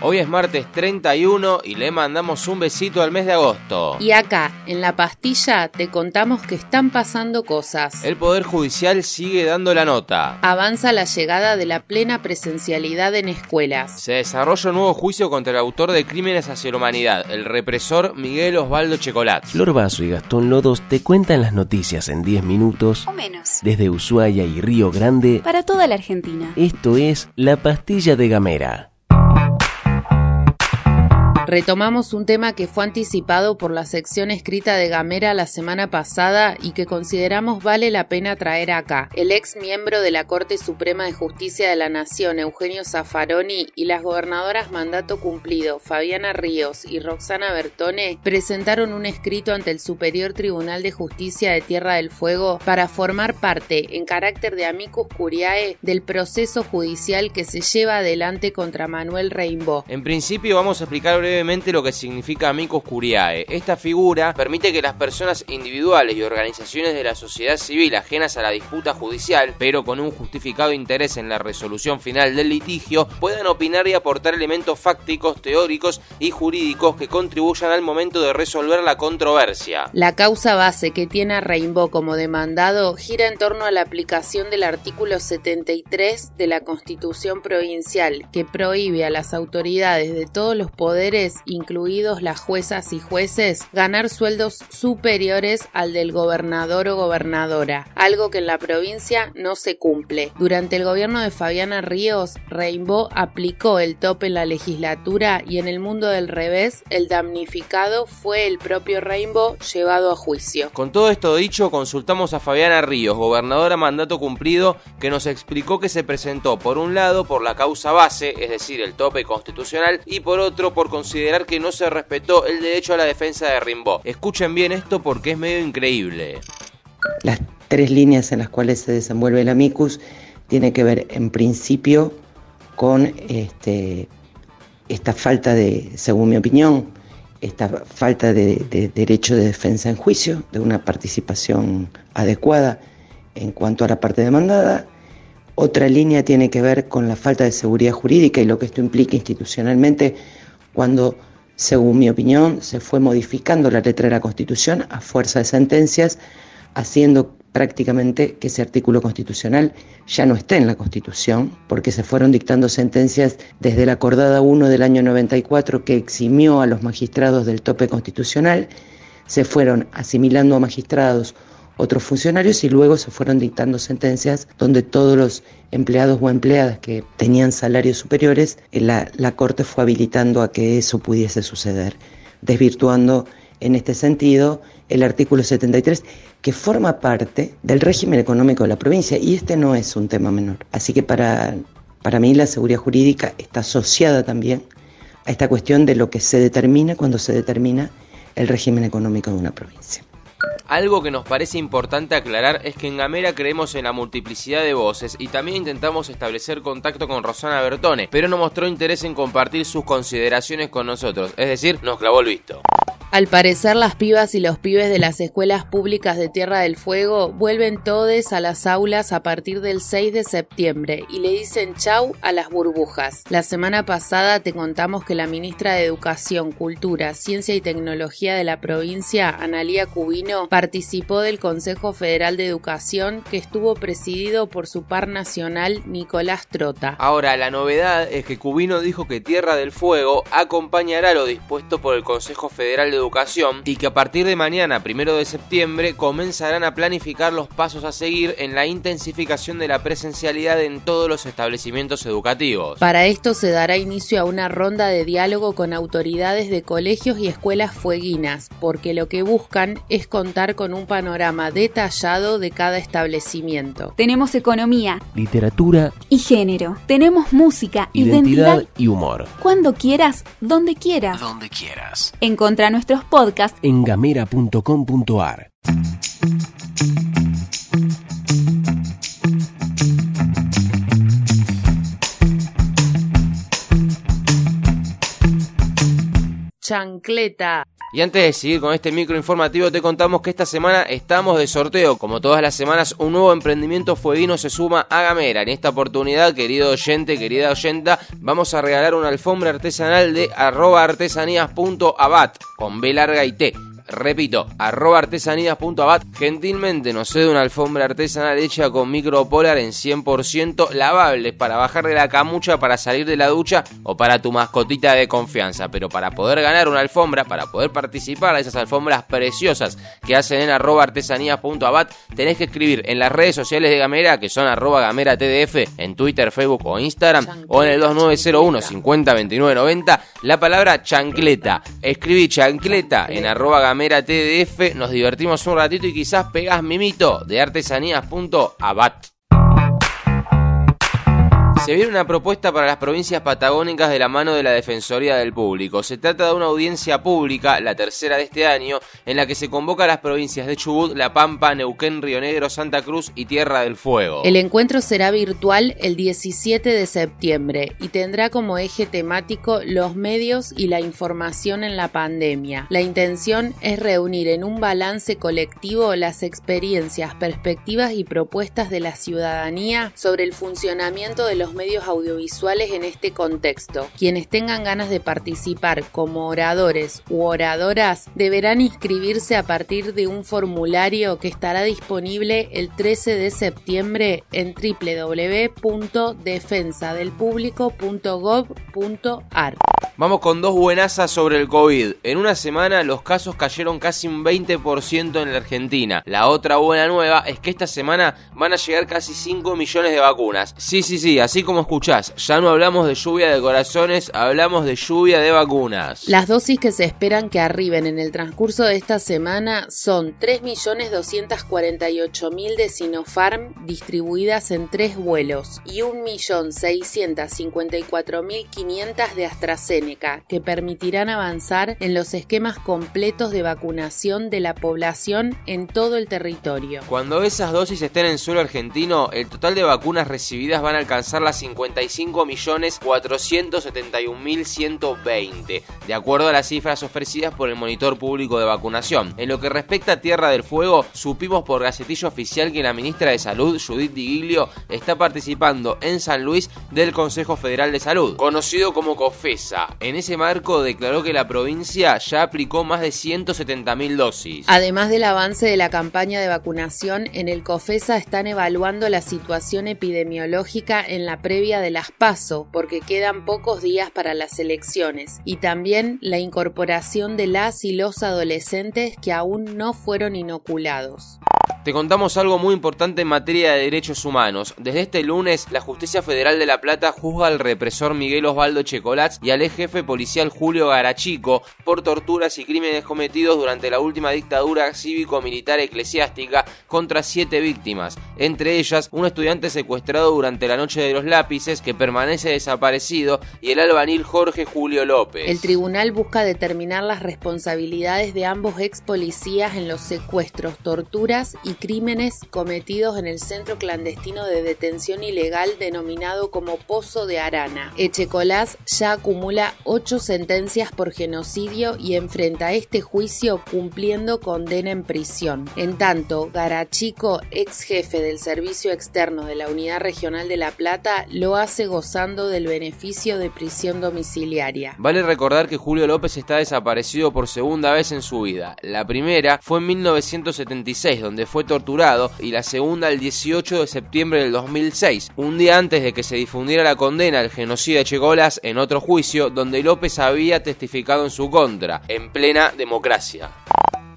Hoy es martes 31 y le mandamos un besito al mes de agosto. Y acá, en la pastilla, te contamos que están pasando cosas. El Poder Judicial sigue dando la nota. Avanza la llegada de la plena presencialidad en escuelas. Se desarrolla un nuevo juicio contra el autor de crímenes hacia la humanidad, el represor Miguel Osvaldo Checolat. Flor Vaso y Gastón Lodos te cuentan las noticias en 10 minutos O menos. desde Ushuaia y Río Grande. Para toda la Argentina. Esto es La Pastilla de Gamera. Retomamos un tema que fue anticipado por la sección escrita de Gamera la semana pasada y que consideramos vale la pena traer acá. El ex miembro de la Corte Suprema de Justicia de la Nación, Eugenio Zaffaroni, y las gobernadoras mandato cumplido, Fabiana Ríos y Roxana Bertone, presentaron un escrito ante el Superior Tribunal de Justicia de Tierra del Fuego para formar parte, en carácter de amicus curiae, del proceso judicial que se lleva adelante contra Manuel Reimbo. En principio vamos a explicar brevemente lo que significa amicus curiae. Esta figura permite que las personas individuales y organizaciones de la sociedad civil ajenas a la disputa judicial, pero con un justificado interés en la resolución final del litigio, puedan opinar y aportar elementos fácticos, teóricos y jurídicos que contribuyan al momento de resolver la controversia. La causa base que tiene a Rainbow como demandado gira en torno a la aplicación del artículo 73 de la Constitución Provincial, que prohíbe a las autoridades de todos los poderes, incluidos las juezas y jueces, ganar sueldos superiores al del gobernador o gobernadora, algo que en la provincia no se cumple. Durante el gobierno de Fabiana Ríos, Rainbow aplicó el tope en la legislatura y en el mundo del revés, el damnificado fue el propio Rainbow llevado a juicio. Con todo esto dicho, consultamos a Fabiana Ríos, gobernadora mandato cumplido, que nos explicó que se presentó por un lado por la causa base, es decir, el tope constitucional, y por otro por considerar que no se respetó el derecho a la defensa de Rimbaud. Escuchen bien esto porque es medio increíble. Las tres líneas en las cuales se desenvuelve el amicus tiene que ver en principio con este, esta falta de, según mi opinión, esta falta de, de derecho de defensa en juicio, de una participación adecuada en cuanto a la parte demandada. Otra línea tiene que ver con la falta de seguridad jurídica y lo que esto implica institucionalmente cuando, según mi opinión, se fue modificando la letra de la Constitución a fuerza de sentencias, haciendo prácticamente que ese artículo constitucional ya no esté en la Constitución, porque se fueron dictando sentencias desde la acordada 1 del año 94 que eximió a los magistrados del tope constitucional, se fueron asimilando a magistrados otros funcionarios y luego se fueron dictando sentencias donde todos los empleados o empleadas que tenían salarios superiores, eh, la, la Corte fue habilitando a que eso pudiese suceder, desvirtuando en este sentido el artículo 73, que forma parte del régimen económico de la provincia, y este no es un tema menor. Así que para, para mí la seguridad jurídica está asociada también a esta cuestión de lo que se determina cuando se determina el régimen económico de una provincia. Algo que nos parece importante aclarar es que en Gamera creemos en la multiplicidad de voces y también intentamos establecer contacto con Rosana Bertone, pero no mostró interés en compartir sus consideraciones con nosotros, es decir, nos clavó el visto. Al parecer las pibas y los pibes de las escuelas públicas de Tierra del Fuego vuelven todes a las aulas a partir del 6 de septiembre y le dicen chau a las burbujas. La semana pasada te contamos que la ministra de Educación, Cultura, Ciencia y Tecnología de la provincia, Analía Cubino, participó del Consejo Federal de Educación que estuvo presidido por su par nacional Nicolás Trota. Ahora, la novedad es que Cubino dijo que Tierra del Fuego acompañará lo dispuesto por el Consejo Federal de Educación y que a partir de mañana, primero de septiembre, comenzarán a planificar los pasos a seguir en la intensificación de la presencialidad en todos los establecimientos educativos. Para esto se dará inicio a una ronda de diálogo con autoridades de colegios y escuelas fueguinas, porque lo que buscan es contar con un panorama detallado de cada establecimiento. Tenemos economía Literatura, y género. Tenemos música, identidad, identidad. y humor. Cuando quieras, donde quieras. Donde quieras. Encontra nuestros podcasts En gamera.com.ar. Chancleta. Y antes de seguir con este micro informativo, te contamos que esta semana estamos de sorteo. Como todas las semanas, un nuevo emprendimiento fueguino se suma a Gamera. En esta oportunidad, querido oyente, querida oyenta, vamos a regalar una alfombra artesanal de arroba artesanías.abat con B larga y T repito, arroba artesanías.abat, gentilmente nos cede una alfombra artesanal hecha con micropolar en 100% lavables para bajar de la camucha, para salir de la ducha o para tu mascotita de confianza. Pero para poder ganar una alfombra, para poder participar a esas alfombras preciosas que hacen en arroba artesanías.abat, tenés que escribir en las redes sociales de Gamera, que son arroba gamera tdf, en Twitter, Facebook o Instagram, o en el 2901 50 la palabra chancleta. Escribí chancleta en arroba gamera Gamera TDF, nos divertimos un ratito y quizás pegas mimito de artesanías.abat. Se viene una propuesta para las provincias patagónicas de la mano de la Defensoría del Público. Se trata de una audiencia pública, la tercera de este año, en la que se convoca a las provincias de Chubut, La Pampa, Neuquén, Río Negro, Santa Cruz y Tierra del Fuego. El encuentro será virtual el 17 de septiembre y tendrá como eje temático los medios y la información en la pandemia. La intención es reunir en un balance colectivo las experiencias, perspectivas y propuestas de la ciudadanía sobre el funcionamiento de los medios audiovisuales en este contexto. Quienes tengan ganas de participar como oradores u oradoras deberán inscribirse a partir de un formulario que estará disponible el 13 de septiembre en www.defensadelpublico.gov.ar. Vamos con dos buenasas sobre el COVID. En una semana los casos cayeron casi un 20% en la Argentina. La otra buena nueva es que esta semana van a llegar casi 5 millones de vacunas. Sí, sí, sí, así como escuchás, ya no hablamos de lluvia de corazones, hablamos de lluvia de vacunas. Las dosis que se esperan que arriben en el transcurso de esta semana son 3.248.000 de Sinopharm distribuidas en tres vuelos y 1.654.500 de AstraZeneca, que permitirán avanzar en los esquemas completos de vacunación de la población en todo el territorio. Cuando esas dosis estén en suelo argentino, el total de vacunas recibidas van a alcanzar las 55.471.120, de acuerdo a las cifras ofrecidas por el Monitor Público de Vacunación. En lo que respecta a Tierra del Fuego, supimos por gacetillo oficial que la ministra de Salud, Judith Digiglio, está participando en San Luis del Consejo Federal de Salud, conocido como COFESA. En ese marco declaró que la provincia ya aplicó más de 170.000 dosis. Además del avance de la campaña de vacunación, en el COFESA están evaluando la situación epidemiológica en la previa de las PASO, porque quedan pocos días para las elecciones, y también la incorporación de las y los adolescentes que aún no fueron inoculados. Te contamos algo muy importante en materia de derechos humanos. Desde este lunes, la Justicia Federal de La Plata juzga al represor Miguel Osvaldo Checolats y al ex jefe policial Julio Garachico por torturas y crímenes cometidos durante la última dictadura cívico-militar eclesiástica contra siete víctimas, entre ellas un estudiante secuestrado durante la Noche de los Lápices que permanece desaparecido y el albanil Jorge Julio López. El tribunal busca determinar las responsabilidades de ambos ex policías en los secuestros, torturas y crímenes cometidos en el centro clandestino de detención ilegal denominado como Pozo de Arana. Echecolás ya acumula ocho sentencias por genocidio y enfrenta este juicio cumpliendo condena en prisión. En tanto, Garachico, ex jefe del Servicio Externo de la Unidad Regional de La Plata, lo hace gozando del beneficio de prisión domiciliaria. Vale recordar que Julio López está desaparecido por segunda vez en su vida. La primera fue en 1976, donde fue torturado, y la segunda el 18 de septiembre del 2006, un día antes de que se difundiera la condena al genocidio de Chegolas en otro juicio donde López había testificado en su contra, en plena democracia.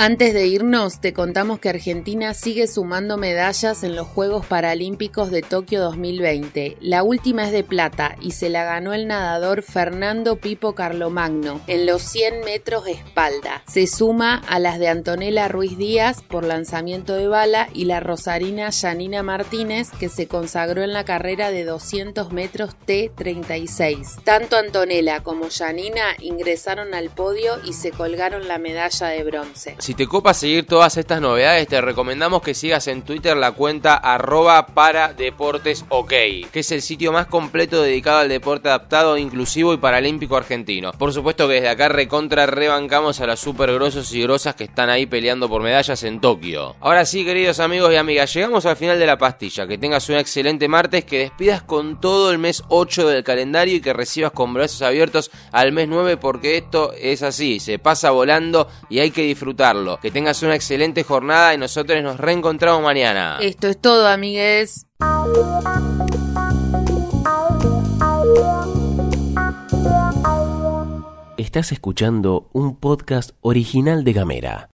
Antes de irnos, te contamos que Argentina sigue sumando medallas en los Juegos Paralímpicos de Tokio 2020. La última es de plata y se la ganó el nadador Fernando Pipo Carlomagno en los 100 metros espalda. Se suma a las de Antonella Ruiz Díaz por lanzamiento de bala y la rosarina Janina Martínez que se consagró en la carrera de 200 metros T36. Tanto Antonella como Janina ingresaron al podio y se colgaron la medalla de bronce. Si te copa seguir todas estas novedades, te recomendamos que sigas en Twitter la cuenta arroba para deportes ok, que es el sitio más completo dedicado al deporte adaptado, inclusivo y paralímpico argentino. Por supuesto que desde acá recontra rebancamos a las super grosos y grosas que están ahí peleando por medallas en Tokio. Ahora sí, queridos amigos y amigas, llegamos al final de la pastilla. Que tengas un excelente martes, que despidas con todo el mes 8 del calendario y que recibas con brazos abiertos al mes 9 porque esto es así, se pasa volando y hay que disfrutarlo. Que tengas una excelente jornada y nosotros nos reencontramos mañana. Esto es todo, amigues. Estás escuchando un podcast original de Gamera.